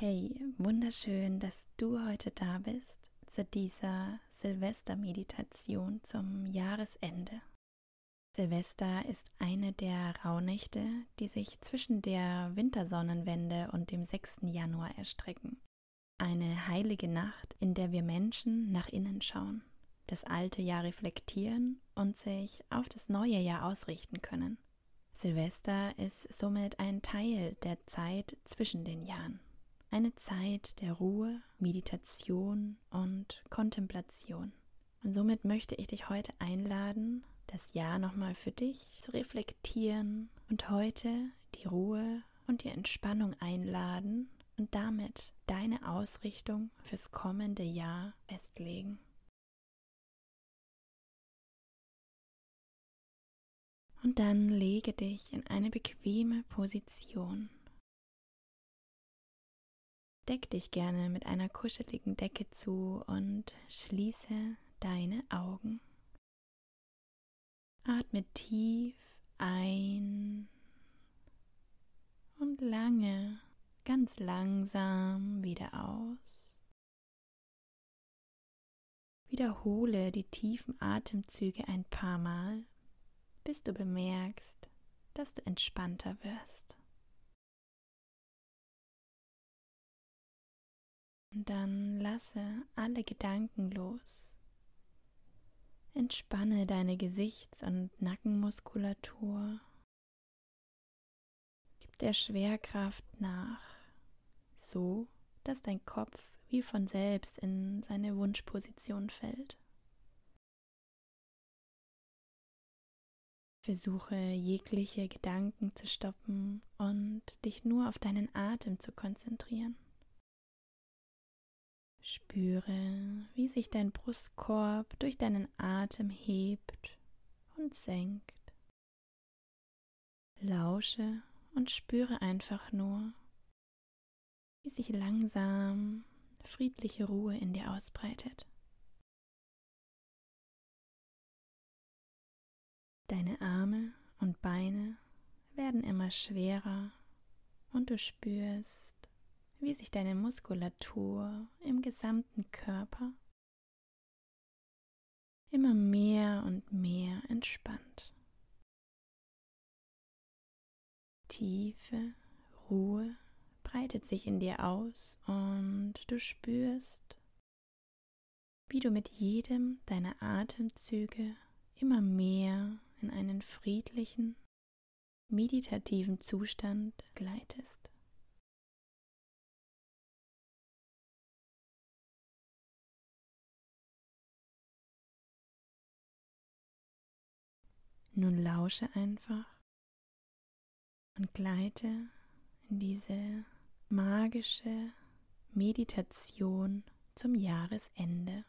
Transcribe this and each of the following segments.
Hey, wunderschön, dass du heute da bist zu dieser Silvestermeditation zum Jahresende. Silvester ist eine der Rauhnächte, die sich zwischen der Wintersonnenwende und dem 6. Januar erstrecken. Eine heilige Nacht, in der wir Menschen nach innen schauen, das alte Jahr reflektieren und sich auf das neue Jahr ausrichten können. Silvester ist somit ein Teil der Zeit zwischen den Jahren. Eine Zeit der Ruhe, Meditation und Kontemplation. Und somit möchte ich dich heute einladen, das Jahr nochmal für dich zu reflektieren und heute die Ruhe und die Entspannung einladen und damit deine Ausrichtung fürs kommende Jahr festlegen. Und dann lege dich in eine bequeme Position. Deck dich gerne mit einer kuscheligen Decke zu und schließe deine Augen. Atme tief ein und lange, ganz langsam wieder aus. Wiederhole die tiefen Atemzüge ein paar Mal, bis du bemerkst, dass du entspannter wirst. Dann lasse alle Gedanken los. Entspanne deine Gesichts- und Nackenmuskulatur. Gib der Schwerkraft nach, so dass dein Kopf wie von selbst in seine Wunschposition fällt. Versuche jegliche Gedanken zu stoppen und dich nur auf deinen Atem zu konzentrieren. Spüre, wie sich dein Brustkorb durch deinen Atem hebt und senkt. Lausche und spüre einfach nur, wie sich langsam friedliche Ruhe in dir ausbreitet. Deine Arme und Beine werden immer schwerer und du spürst, wie sich deine Muskulatur im gesamten Körper immer mehr und mehr entspannt. Tiefe Ruhe breitet sich in dir aus und du spürst, wie du mit jedem deiner Atemzüge immer mehr in einen friedlichen, meditativen Zustand gleitest. Nun lausche einfach und gleite in diese magische Meditation zum Jahresende.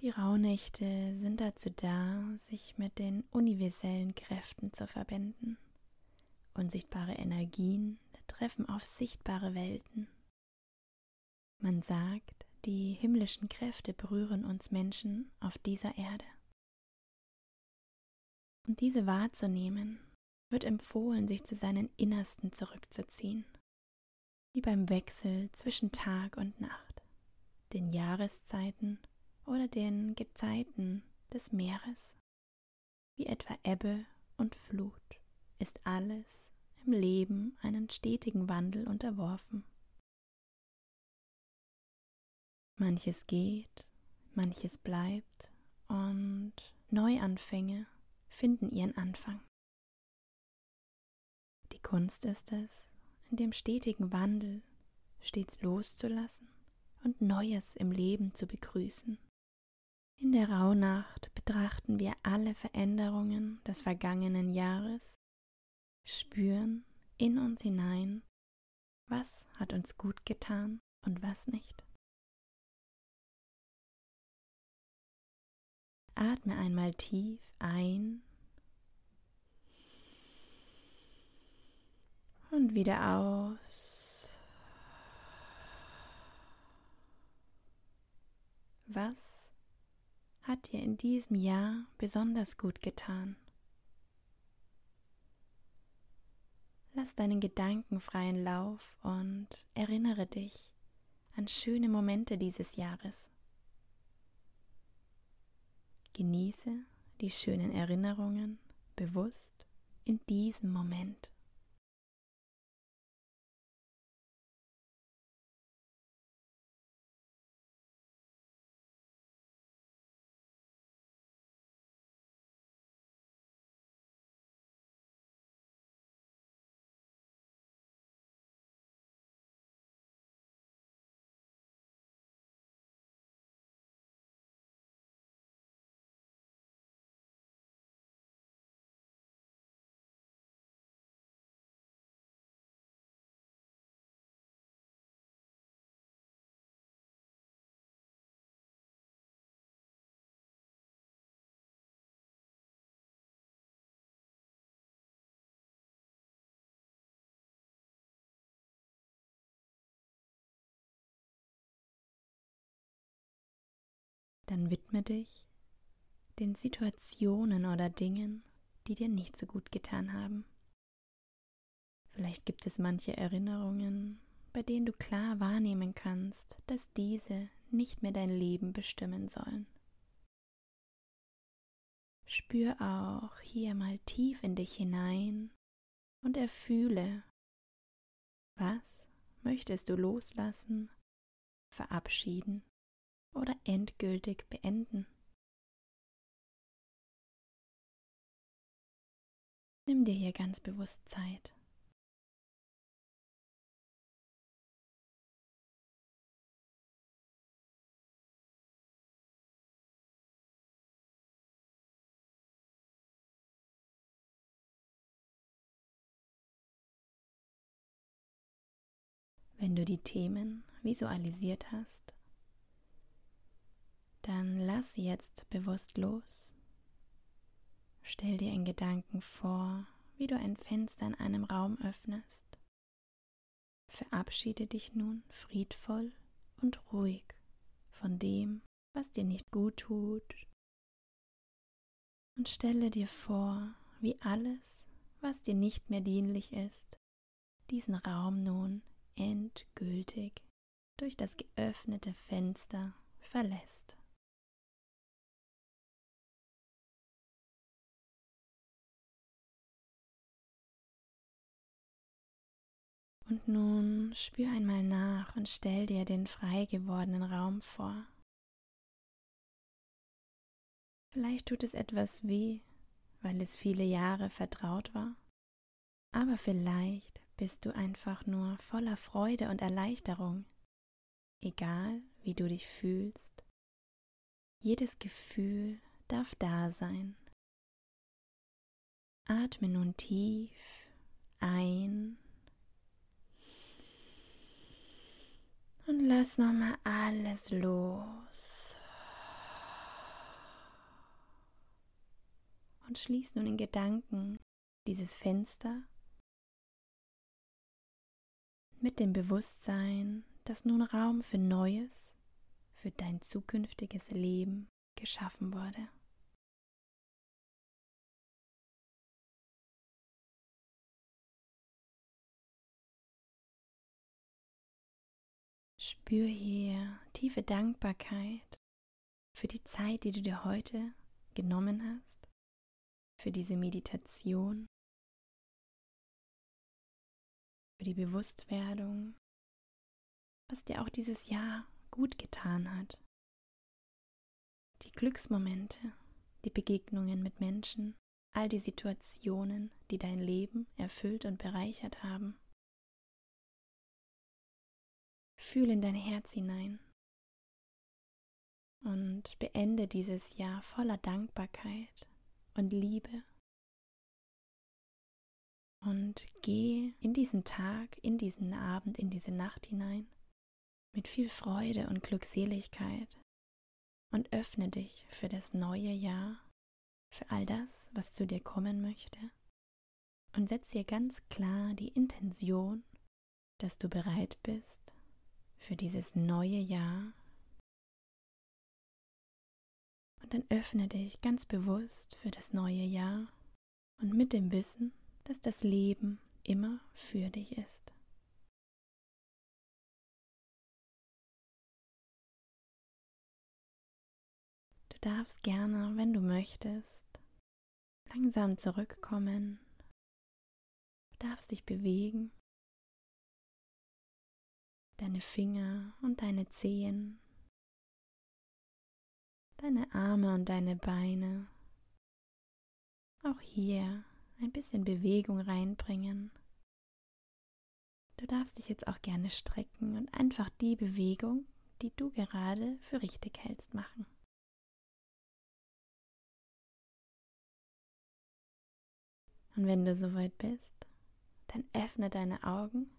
Die Rauhnächte sind dazu da, sich mit den universellen Kräften zu verbinden. Unsichtbare Energien treffen auf sichtbare Welten. Man sagt, die himmlischen Kräfte berühren uns Menschen auf dieser Erde. Um diese wahrzunehmen, wird empfohlen, sich zu seinen Innersten zurückzuziehen, wie beim Wechsel zwischen Tag und Nacht, den Jahreszeiten oder den Gezeiten des Meeres. Wie etwa Ebbe und Flut ist alles im Leben einen stetigen Wandel unterworfen. Manches geht, manches bleibt und Neuanfänge finden ihren Anfang. Die Kunst ist es, in dem stetigen Wandel stets loszulassen und Neues im Leben zu begrüßen. In der Rauhnacht betrachten wir alle Veränderungen des vergangenen Jahres, spüren in uns hinein, was hat uns gut getan und was nicht. Atme einmal tief ein und wieder aus. Was hat dir in diesem Jahr besonders gut getan? Lass deinen Gedanken freien Lauf und erinnere dich an schöne Momente dieses Jahres. Genieße die schönen Erinnerungen bewusst in diesem Moment. Dann widme dich den Situationen oder Dingen, die dir nicht so gut getan haben. Vielleicht gibt es manche Erinnerungen, bei denen du klar wahrnehmen kannst, dass diese nicht mehr dein Leben bestimmen sollen. Spür auch hier mal tief in dich hinein und erfühle, was möchtest du loslassen, verabschieden oder endgültig beenden. Nimm dir hier ganz bewusst Zeit. Wenn du die Themen visualisiert hast, dann lass jetzt bewusst los. Stell dir in Gedanken vor, wie du ein Fenster in einem Raum öffnest. Verabschiede dich nun friedvoll und ruhig von dem, was dir nicht gut tut. Und stelle dir vor, wie alles, was dir nicht mehr dienlich ist, diesen Raum nun endgültig durch das geöffnete Fenster verlässt. Und nun spür einmal nach und stell dir den frei gewordenen Raum vor. Vielleicht tut es etwas weh, weil es viele Jahre vertraut war, aber vielleicht bist du einfach nur voller Freude und Erleichterung, egal wie du dich fühlst. Jedes Gefühl darf da sein. Atme nun tief ein Und lass nochmal alles los. Und schließ nun in Gedanken dieses Fenster mit dem Bewusstsein, dass nun Raum für Neues, für dein zukünftiges Leben geschaffen wurde. Spür hier tiefe Dankbarkeit für die Zeit, die du dir heute genommen hast, für diese Meditation, für die Bewusstwerdung, was dir auch dieses Jahr gut getan hat. Die Glücksmomente, die Begegnungen mit Menschen, all die Situationen, die dein Leben erfüllt und bereichert haben. Fühl in dein Herz hinein und beende dieses Jahr voller Dankbarkeit und Liebe. Und geh in diesen Tag, in diesen Abend, in diese Nacht hinein mit viel Freude und Glückseligkeit und öffne dich für das neue Jahr, für all das, was zu dir kommen möchte und setz dir ganz klar die Intention, dass du bereit bist für dieses neue Jahr. Und dann öffne dich ganz bewusst für das neue Jahr und mit dem Wissen, dass das Leben immer für dich ist. Du darfst gerne, wenn du möchtest, langsam zurückkommen. Du darfst dich bewegen. Deine Finger und deine Zehen, deine Arme und deine Beine. Auch hier ein bisschen Bewegung reinbringen. Du darfst dich jetzt auch gerne strecken und einfach die Bewegung, die du gerade für richtig hältst, machen. Und wenn du soweit bist, dann öffne deine Augen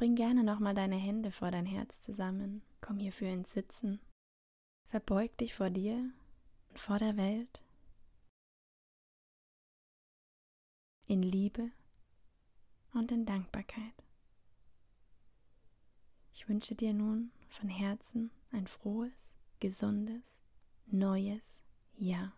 bring gerne nochmal deine Hände vor dein Herz zusammen. Komm hierfür ins Sitzen. Verbeug dich vor dir und vor der Welt. In Liebe und in Dankbarkeit. Ich wünsche dir nun von Herzen ein frohes, gesundes, neues Jahr.